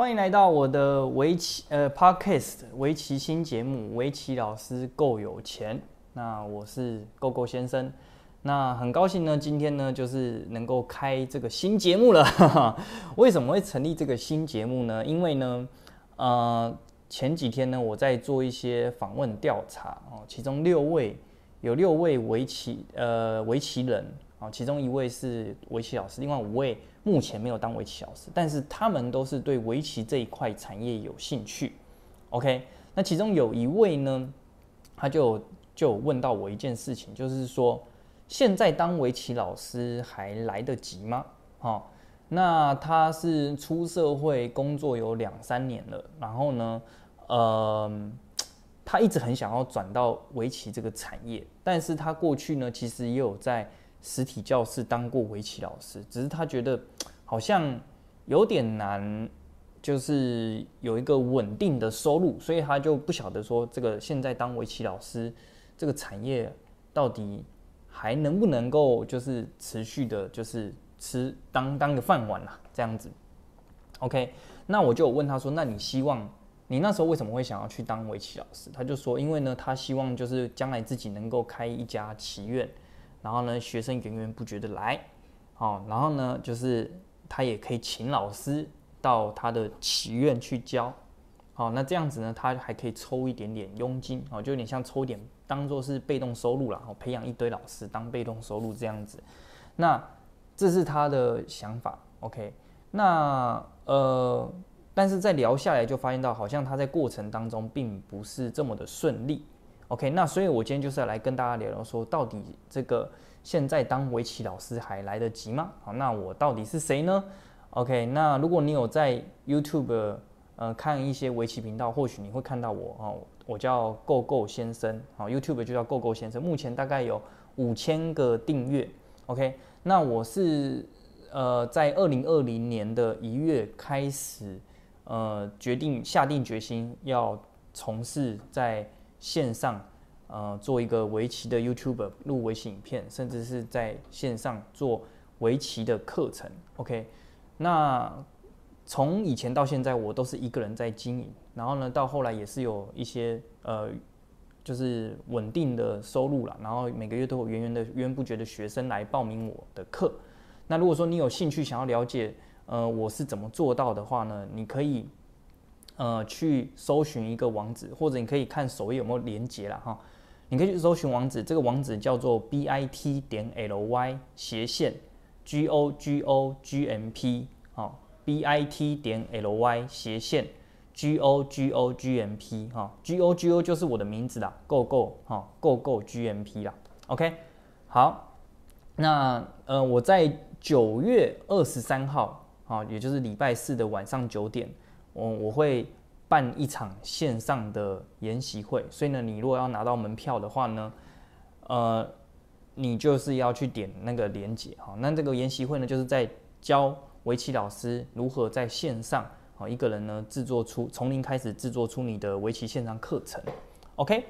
欢迎来到我的围棋呃 Podcast 围棋新节目《围棋老师够有钱》。那我是够够先生。那很高兴呢，今天呢就是能够开这个新节目了。为什么会成立这个新节目呢？因为呢，呃，前几天呢我在做一些访问调查哦，其中六位有六位围棋呃围棋人啊，其中一位是围棋老师，另外五位目前没有当围棋老师，但是他们都是对围棋这一块产业有兴趣。OK，那其中有一位呢，他就就问到我一件事情，就是说。现在当围棋老师还来得及吗？哦，那他是出社会工作有两三年了，然后呢，呃，他一直很想要转到围棋这个产业，但是他过去呢，其实也有在实体教室当过围棋老师，只是他觉得 好像有点难，就是有一个稳定的收入，所以他就不晓得说这个现在当围棋老师这个产业到底。还能不能够就是持续的，就是吃当当个饭碗啊，这样子，OK？那我就问他说，那你希望你那时候为什么会想要去当围棋老师？他就说，因为呢，他希望就是将来自己能够开一家棋院，然后呢，学生源源不绝的来，好，然后呢，就是他也可以请老师到他的棋院去教，好，那这样子呢，他还可以抽一点点佣金，哦，就有点像抽点。当做是被动收入了，然后培养一堆老师当被动收入这样子，那这是他的想法。OK，那呃，但是在聊下来就发现到，好像他在过程当中并不是这么的顺利。OK，那所以我今天就是要来跟大家聊聊，说到底这个现在当围棋老师还来得及吗？好，那我到底是谁呢？OK，那如果你有在 YouTube。呃，看一些围棋频道，或许你会看到我哦。我叫 Go Go 先生，好，YouTube 就叫 Go Go 先生。目前大概有五千个订阅。OK，那我是呃，在二零二零年的一月开始，呃，决定下定决心要从事在线上呃做一个围棋的 YouTuber，录围棋影片，甚至是在线上做围棋的课程。OK，那。从以前到现在，我都是一个人在经营，然后呢，到后来也是有一些呃，就是稳定的收入了，然后每个月都有源源的源源不绝的学生来报名我的课。那如果说你有兴趣想要了解，呃，我是怎么做到的话呢？你可以呃去搜寻一个网址，或者你可以看首页有没有连接了哈。你可以去搜寻网址，这个网址叫做 b i t 点 l y 斜线 g o g o g m p 好。b i t 点 l y 斜线 g o g o g m p 哈 g o g o 就是我的名字啦，go go 哈 go go g m p 啦，OK 好，那呃我在九月二十三号啊，也就是礼拜四的晚上九点，我我会办一场线上的研习会，所以呢，你如果要拿到门票的话呢，呃，你就是要去点那个链接哈，那这个研习会呢，就是在教。围棋老师如何在线上啊一个人呢制作出从零开始制作出你的围棋线上课程？OK，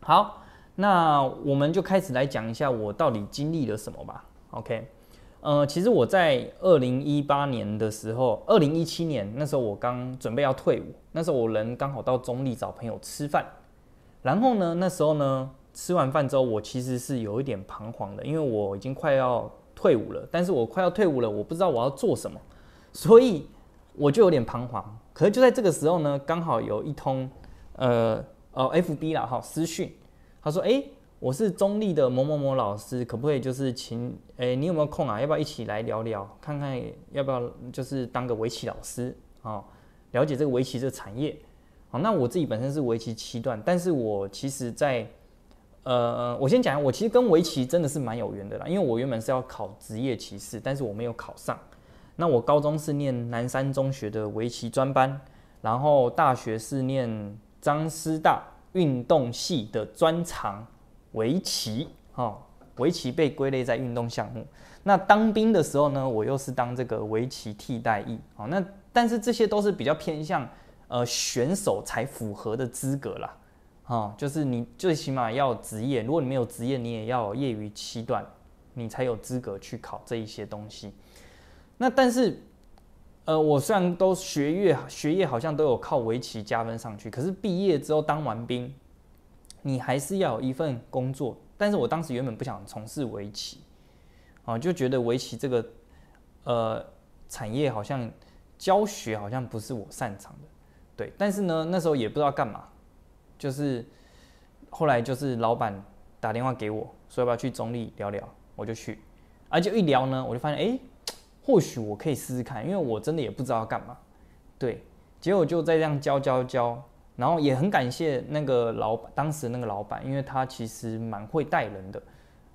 好，那我们就开始来讲一下我到底经历了什么吧。OK，呃，其实我在二零一八年的时候，二零一七年那时候我刚准备要退伍，那时候我人刚好到中立找朋友吃饭，然后呢，那时候呢吃完饭之后，我其实是有一点彷徨的，因为我已经快要。退伍了，但是我快要退伍了，我不知道我要做什么，所以我就有点彷徨。可是就在这个时候呢，刚好有一通，呃，哦，FB 啦，哈，私讯，他说，哎，我是中立的某某某老师，可不可以就是请，哎，你有没有空啊？要不要一起来聊聊，看看要不要就是当个围棋老师啊？了解这个围棋这个产业。好，那我自己本身是围棋七段，但是我其实在。呃，我先讲，我其实跟围棋真的是蛮有缘的啦，因为我原本是要考职业棋士，但是我没有考上。那我高中是念南山中学的围棋专班，然后大学是念张师大运动系的专长围棋，哈，围棋被归类在运动项目。那当兵的时候呢，我又是当这个围棋替代役，好，那但是这些都是比较偏向呃选手才符合的资格啦。哦，就是你最起码要职业，如果你没有职业，你也要业余七段，你才有资格去考这一些东西。那但是，呃，我虽然都学业学业好像都有靠围棋加分上去，可是毕业之后当完兵，你还是要有一份工作。但是我当时原本不想从事围棋，啊，就觉得围棋这个呃产业好像教学好像不是我擅长的，对。但是呢，那时候也不知道干嘛，就是后来就是老板打电话给我说要不要去中立聊聊，我就去，而且一聊呢，我就发现哎。或许我可以试试看，因为我真的也不知道干嘛。对，结果就在这样教教教，然后也很感谢那个老，当时那个老板，因为他其实蛮会带人的。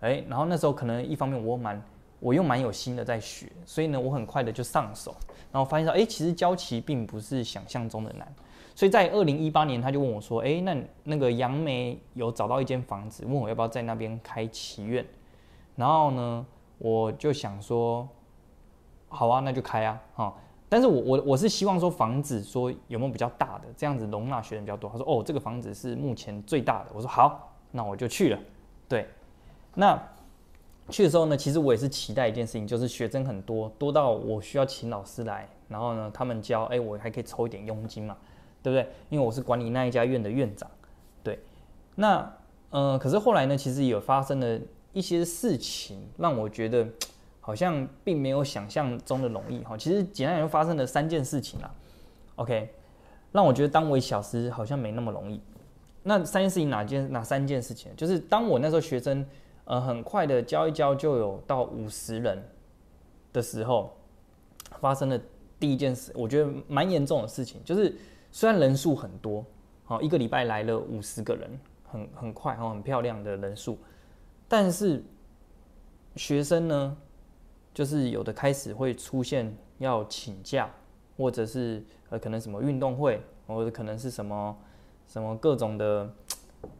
哎，然后那时候可能一方面我蛮，我又蛮有心的在学，所以呢，我很快的就上手，然后发现到，哎，其实教棋并不是想象中的难。所以在二零一八年，他就问我说，哎，那那个杨梅有找到一间房子，问我要不要在那边开棋院。然后呢，我就想说。好啊，那就开啊，哈！但是我我我是希望说房子说有没有比较大的，这样子容纳学生比较多。他说哦，这个房子是目前最大的。我说好，那我就去了。对，那去的时候呢，其实我也是期待一件事情，就是学生很多，多到我需要请老师来，然后呢他们教，哎，我还可以抽一点佣金嘛，对不对？因为我是管理那一家院的院长。对，那呃，可是后来呢，其实有发生了一些事情，让我觉得。好像并没有想象中的容易哈，其实简单来说发生了三件事情啦。OK，让我觉得当围小时好像没那么容易。那三件事情哪件哪三件事情？就是当我那时候学生呃很快的教一教就有到五十人的时候，发生的第一件事，我觉得蛮严重的事情，就是虽然人数很多，好一个礼拜来了五十个人，很很快哈，很漂亮的人数，但是学生呢？就是有的开始会出现要请假，或者是呃可能什么运动会，或者可能是什么什么各种的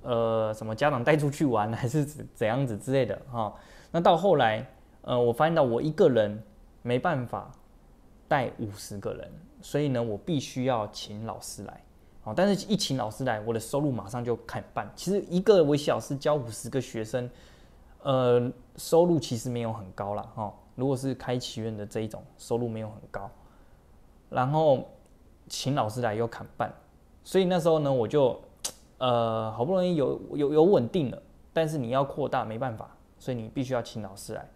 呃什么家长带出去玩，还是怎怎样子之类的哈。那到后来呃我发现到我一个人没办法带五十个人，所以呢我必须要请老师来，好，但是一请老师来，我的收入马上就砍半。其实一个微小师教五十个学生，呃收入其实没有很高了哈。如果是开祈愿的这一种，收入没有很高，然后请老师来又砍半，所以那时候呢，我就 呃好不容易有有有稳定了，但是你要扩大没办法，所以你必须要请老师来。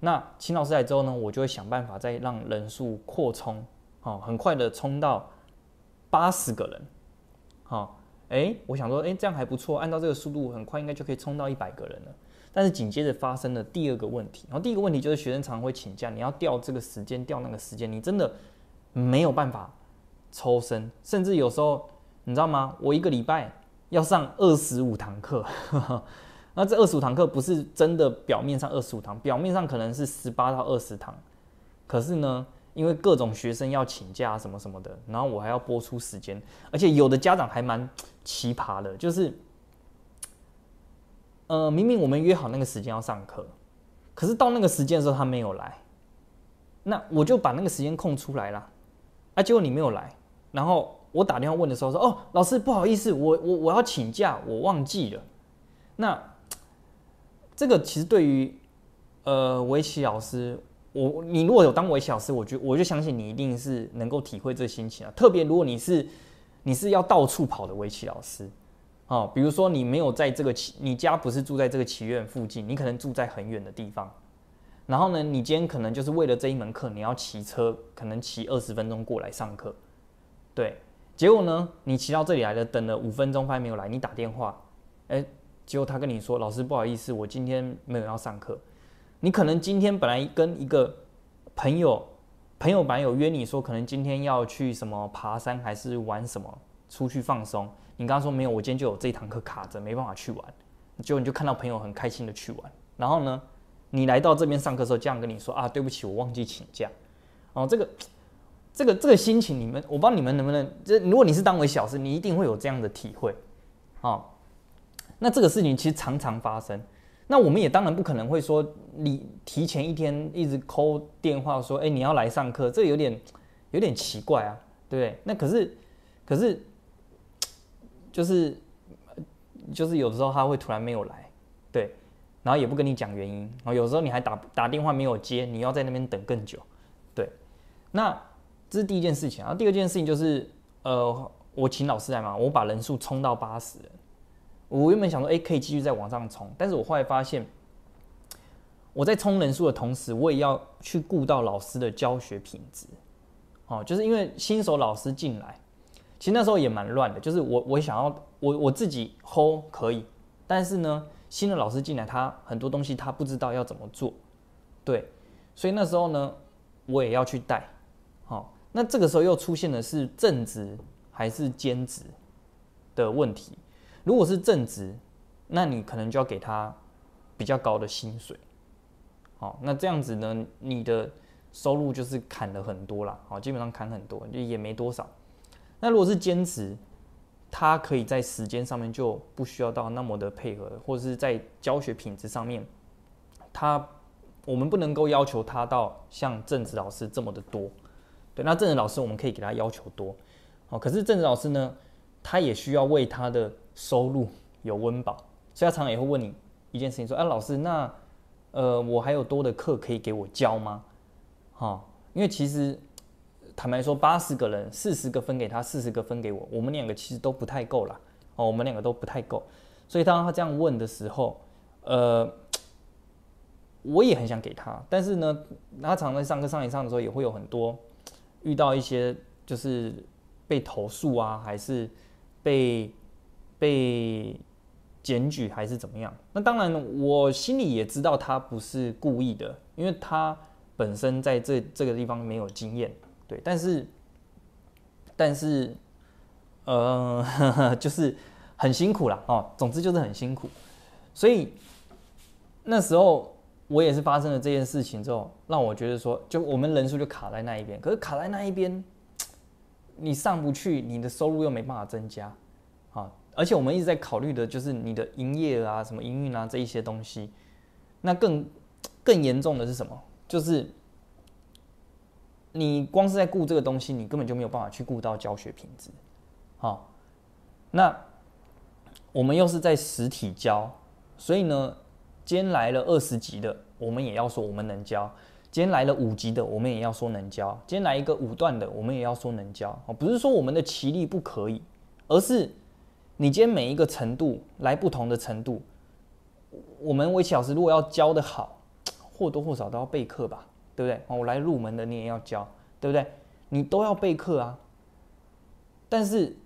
那请老师来之后呢，我就会想办法再让人数扩充，哦，很快的冲到八十个人，好，哎，我想说，哎，这样还不错，按照这个速度，很快应该就可以冲到一百个人了。但是紧接着发生了第二个问题，然后第一个问题就是学生常会请假，你要调这个时间，调那个时间，你真的没有办法抽身，甚至有时候你知道吗？我一个礼拜要上二十五堂课，那这二十五堂课不是真的表面上二十五堂，表面上可能是十八到二十堂，可是呢，因为各种学生要请假什么什么的，然后我还要播出时间，而且有的家长还蛮奇葩的，就是。呃，明明我们约好那个时间要上课，可是到那个时间的时候他没有来，那我就把那个时间空出来了，啊，结果你没有来，然后我打电话问的时候说，哦，老师不好意思，我我我要请假，我忘记了。那这个其实对于呃围棋老师，我你如果有当围棋老师，我就我就相信你一定是能够体会这心情啊，特别如果你是你是要到处跑的围棋老师。哦，比如说你没有在这个祈，你家不是住在这个祈院附近，你可能住在很远的地方。然后呢，你今天可能就是为了这一门课，你要骑车，可能骑二十分钟过来上课。对，结果呢，你骑到这里来了，等了五分钟，发现没有来，你打电话，哎，结果他跟你说，老师不好意思，我今天没有要上课。你可能今天本来跟一个朋友，朋友本来有约你说，可能今天要去什么爬山，还是玩什么，出去放松。你刚刚说没有，我今天就有这一堂课卡着，没办法去玩。结果你就看到朋友很开心的去玩，然后呢，你来到这边上课的时候，这样跟你说啊，对不起，我忘记请假。哦，这个，这个，这个心情，你们，我不知道你们能不能，这如果你是当为小事，你一定会有这样的体会。哦，那这个事情其实常常发生。那我们也当然不可能会说你提前一天一直扣电话说，哎，你要来上课，这有点有点奇怪啊，对不对？那可是，可是。就是，就是有的时候他会突然没有来，对，然后也不跟你讲原因，然后有时候你还打打电话没有接，你要在那边等更久，对，那这是第一件事情。然后第二件事情就是，呃，我请老师来嘛，我把人数冲到八十人。我原本想说，哎，可以继续再往上冲，但是我后来发现，我在冲人数的同时，我也要去顾到老师的教学品质。哦，就是因为新手老师进来，其实那时候也蛮乱的。就是我我想要我我自己 hold 可以，但是呢，新的老师进来，他很多东西他不知道要怎么做，对，所以那时候呢，我也要去带。好，那这个时候又出现的是正职还是兼职的问题。如果是正职，那你可能就要给他比较高的薪水。好，那这样子呢，你的。收入就是砍了很多啦，好，基本上砍很多，就也没多少。那如果是兼职，他可以在时间上面就不需要到那么的配合，或者是在教学品质上面，他我们不能够要求他到像正职老师这么的多。对，那正职老师我们可以给他要求多，好，可是正职老师呢，他也需要为他的收入有温饱，所以他常常也会问你一件事情，说，哎，老师，那呃，我还有多的课可以给我教吗？哈，因为其实坦白说，八十个人，四十个分给他，四十个分给我，我们两个其实都不太够了哦，我们两个都不太够。所以当他这样问的时候，呃，我也很想给他，但是呢，他常在上课上一上的时候，也会有很多遇到一些就是被投诉啊，还是被被检举，还是怎么样？那当然，我心里也知道他不是故意的，因为他。本身在这这个地方没有经验，但是，但是，呃，就是很辛苦啦，哦，总之就是很辛苦，所以那时候我也是发生了这件事情之后，让我觉得说，就我们人数就卡在那一边，可是卡在那一边，你上不去，你的收入又没办法增加，啊，而且我们一直在考虑的就是你的营业啊、什么营运啊这一些东西，那更更严重的是什么？就是你光是在顾这个东西，你根本就没有办法去顾到教学品质。好，那我们又是在实体教，所以呢，今天来了二十级的，我们也要说我们能教；今天来了五级的，我们也要说能教；今天来一个五段的，我们也要说能教。哦，不是说我们的棋力不可以，而是你今天每一个程度来不同的程度，我们围棋老师如果要教的好。或多或少都要备课吧，对不对？我来入门的你也要教，对不对？你都要备课啊。但是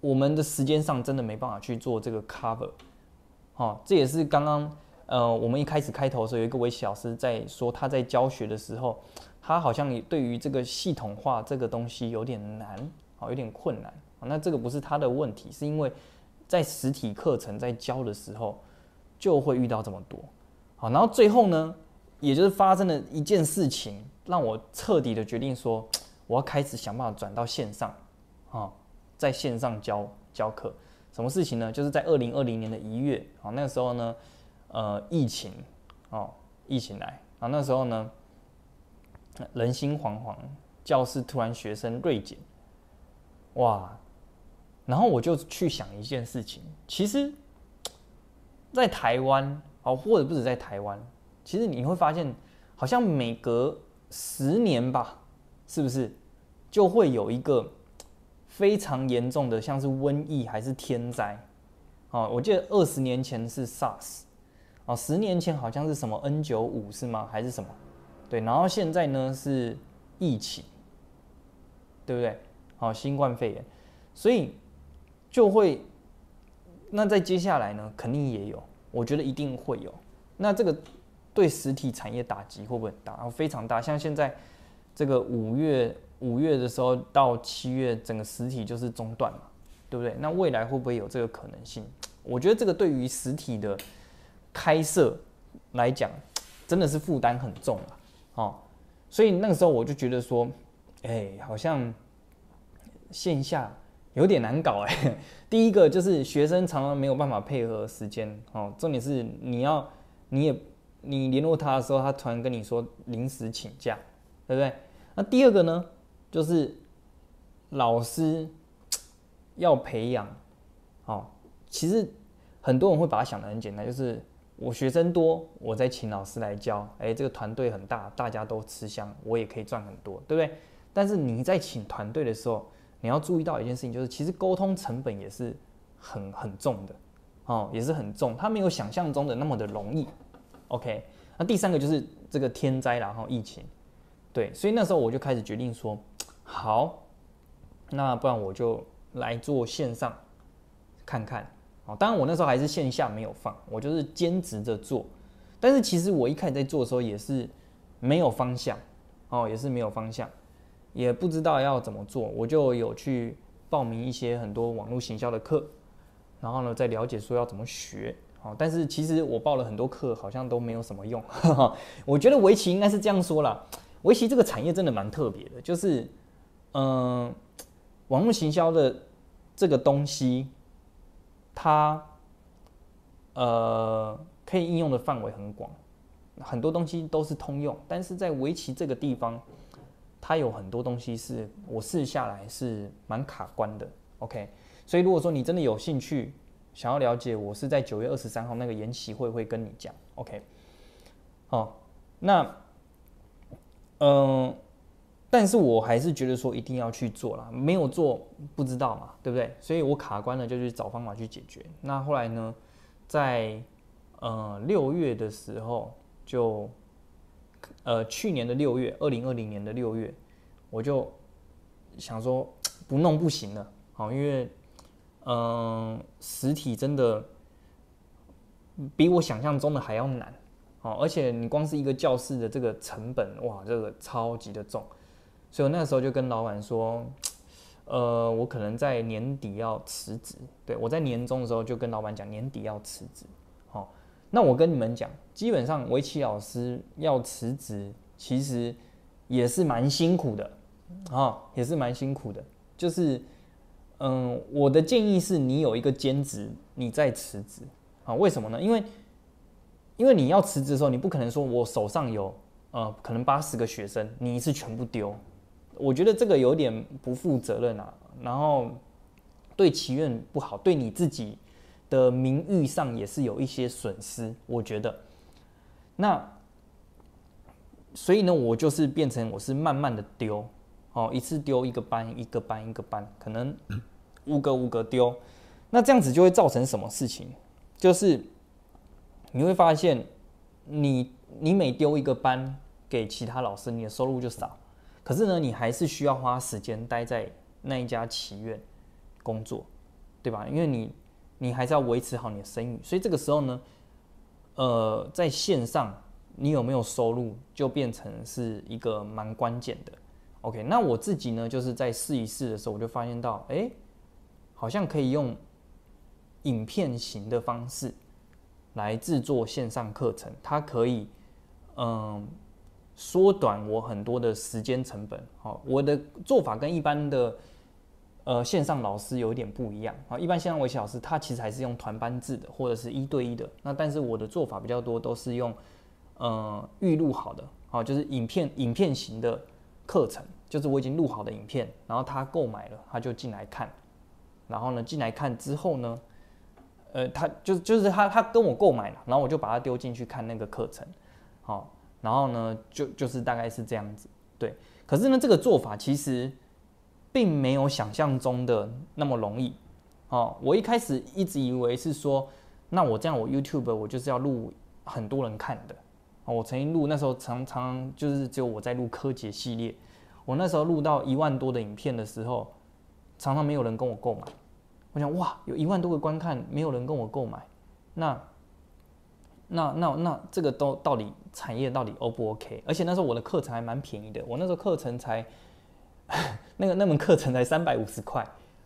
我们的时间上真的没办法去做这个 cover，哦，这也是刚刚呃我们一开始开头的时候有一个围棋老师在说他在教学的时候，他好像也对于这个系统化这个东西有点难，哦，有点困难。那这个不是他的问题，是因为在实体课程在教的时候就会遇到这么多。好，然后最后呢，也就是发生了一件事情，让我彻底的决定说，我要开始想办法转到线上，啊，在线上教教课。什么事情呢？就是在二零二零年的一月，啊，那个时候呢，呃，疫情，哦，疫情来，啊，那时候呢，人心惶惶，教室突然学生锐减，哇，然后我就去想一件事情，其实，在台湾。哦，或者不止在台湾，其实你会发现，好像每隔十年吧，是不是就会有一个非常严重的，像是瘟疫还是天灾？哦，我记得二十年前是 SARS，哦，十年前好像是什么 N 九五是吗？还是什么？对，然后现在呢是疫情，对不对？好，新冠肺炎，所以就会，那在接下来呢，肯定也有。我觉得一定会有，那这个对实体产业打击会不会很大？然后非常大，像现在这个五月五月的时候到七月，整个实体就是中断嘛，对不对？那未来会不会有这个可能性？我觉得这个对于实体的开设来讲，真的是负担很重啊，哦，所以那个时候我就觉得说，哎，好像线下。有点难搞哎，第一个就是学生常常没有办法配合时间哦，重点是你要你也你联络他的时候，他突然跟你说临时请假，对不对？那第二个呢，就是老师 要培养哦，其实很多人会把它想的很简单，就是我学生多，我再请老师来教，哎，这个团队很大，大家都吃香，我也可以赚很多，对不对？但是你在请团队的时候，你要注意到一件事情，就是其实沟通成本也是很很重的，哦，也是很重，它没有想象中的那么的容易。OK，那第三个就是这个天灾然后疫情，对，所以那时候我就开始决定说，好，那不然我就来做线上看看。哦，当然我那时候还是线下没有放，我就是兼职着做。但是其实我一开始在做的时候也是没有方向，哦，也是没有方向，也不知道要怎么做，我就有去报名一些很多网络行销的课，然后呢再了解说要怎么学。哦，但是其实我报了很多课，好像都没有什么用。我觉得围棋应该是这样说啦，围棋这个产业真的蛮特别的，就是嗯，网络行销的这个东西。它，呃，可以应用的范围很广，很多东西都是通用。但是在围棋这个地方，它有很多东西是我试下来是蛮卡关的。OK，所以如果说你真的有兴趣想要了解，我是在九月二十三号那个研习会会跟你讲。OK，好，那，嗯。但是我还是觉得说一定要去做了，没有做不知道嘛，对不对？所以我卡关了，就去找方法去解决。那后来呢，在呃六月的时候，就呃去年的六月，二零二零年的六月，我就想说不弄不行了，好，因为嗯实体真的比我想象中的还要难，哦，而且你光是一个教室的这个成本，哇，这个超级的重。所以我那时候就跟老板说，呃，我可能在年底要辞职。对我在年终的时候就跟老板讲，年底要辞职。好，那我跟你们讲，基本上围棋老师要辞职，其实也是蛮辛苦的，啊，也是蛮辛苦的。就是，嗯，我的建议是你有一个兼职，你再辞职。啊，为什么呢？因为，因为你要辞职的时候，你不可能说我手上有，呃，可能八十个学生，你一次全部丢。我觉得这个有点不负责任啊，然后对祈愿不好，对你自己的名誉上也是有一些损失。我觉得，那所以呢，我就是变成我是慢慢的丢，哦，一次丢一个班，一个班，一个班，可能五个五个丢，那这样子就会造成什么事情？就是你会发现，你你每丢一个班给其他老师，你的收入就少。可是呢，你还是需要花时间待在那一家祈愿工作，对吧？因为你你还是要维持好你的声誉，所以这个时候呢，呃，在线上你有没有收入，就变成是一个蛮关键的。OK，那我自己呢，就是在试一试的时候，我就发现到，哎，好像可以用影片型的方式来制作线上课程，它可以，嗯。缩短我很多的时间成本，好，我的做法跟一般的呃线上老师有点不一样啊。一般线上围棋老师他其实还是用团班制的，或者是一对一的。那但是我的做法比较多都是用呃预录好的，好，就是影片影片型的课程，就是我已经录好的影片，然后他购买了，他就进来看，然后呢进来看之后呢，呃，他就就是他他跟我购买了，然后我就把他丢进去看那个课程，好。然后呢，就就是大概是这样子，对。可是呢，这个做法其实并没有想象中的那么容易。哦，我一开始一直以为是说，那我这样我 YouTube 我就是要录很多人看的。我曾经录那时候常常就是只有我在录柯洁系列，我那时候录到一万多的影片的时候，常常没有人跟我购买。我想哇，有一万多个观看，没有人跟我购买，那。那那那这个都到底产业到底 O 不 OK？而且那时候我的课程还蛮便宜的，我那时候课程才 那个那门课程才三百五十块，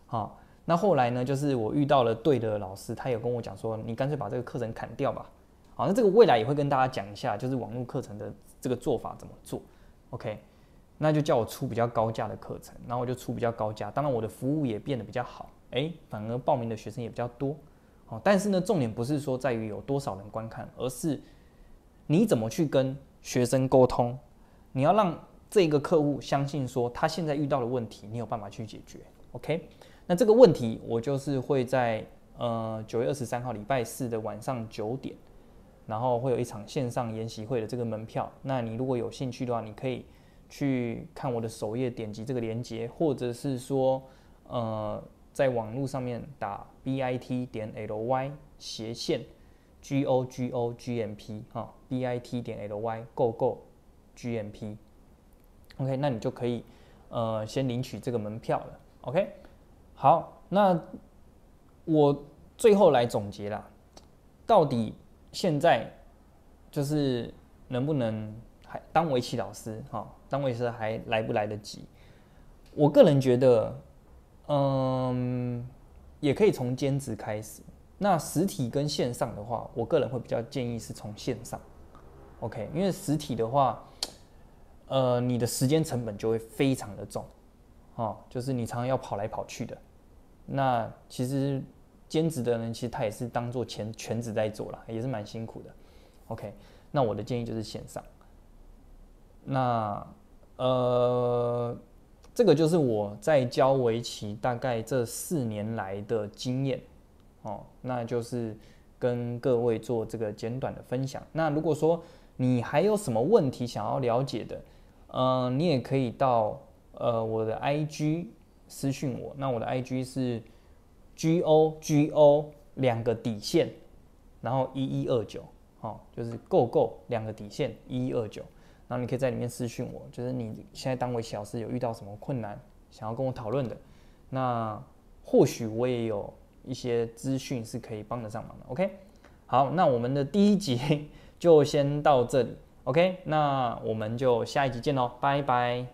好，那后来呢，就是我遇到了对的老师，他有跟我讲说，你干脆把这个课程砍掉吧，好，那这个未来也会跟大家讲一下，就是网络课程的这个做法怎么做，OK？那就叫我出比较高价的课程，然后我就出比较高价，当然我的服务也变得比较好，哎，反而报名的学生也比较多。但是呢，重点不是说在于有多少人观看，而是你怎么去跟学生沟通。你要让这个客户相信说，他现在遇到的问题，你有办法去解决。OK？那这个问题，我就是会在呃九月二十三号礼拜四的晚上九点，然后会有一场线上研习会的这个门票。那你如果有兴趣的话，你可以去看我的首页，点击这个链接，或者是说，呃，在网络上面打 b i t 点 l y 斜线 g o g o g m p 哈 b i t 点 l y go go g m p OK，那你就可以呃先领取这个门票了。OK，好，那我最后来总结啦，到底现在就是能不能还当围棋老师哈？当围棋师还来不来得及？我个人觉得，嗯，也可以从兼职开始。那实体跟线上的话，我个人会比较建议是从线上。OK，因为实体的话，呃，你的时间成本就会非常的重，哦，就是你常常要跑来跑去的。那其实兼职的人，其实他也是当做全全职在做了，也是蛮辛苦的。OK，那我的建议就是线上。那呃，这个就是我在教围棋大概这四年来的经验哦，那就是跟各位做这个简短的分享。那如果说你还有什么问题想要了解的，嗯，你也可以到呃我的 IG 私讯我。那我的 IG 是 G O G O 两个底线，然后一一二九，哦，就是 Go Go 两个底线一一二九。然后你可以在里面私讯我，就是你现在当围棋老师有遇到什么困难，想要跟我讨论的，那或许我也有一些资讯是可以帮得上忙的。OK，好，那我们的第一集 就先到这里。OK，那我们就下一集见喽，拜拜。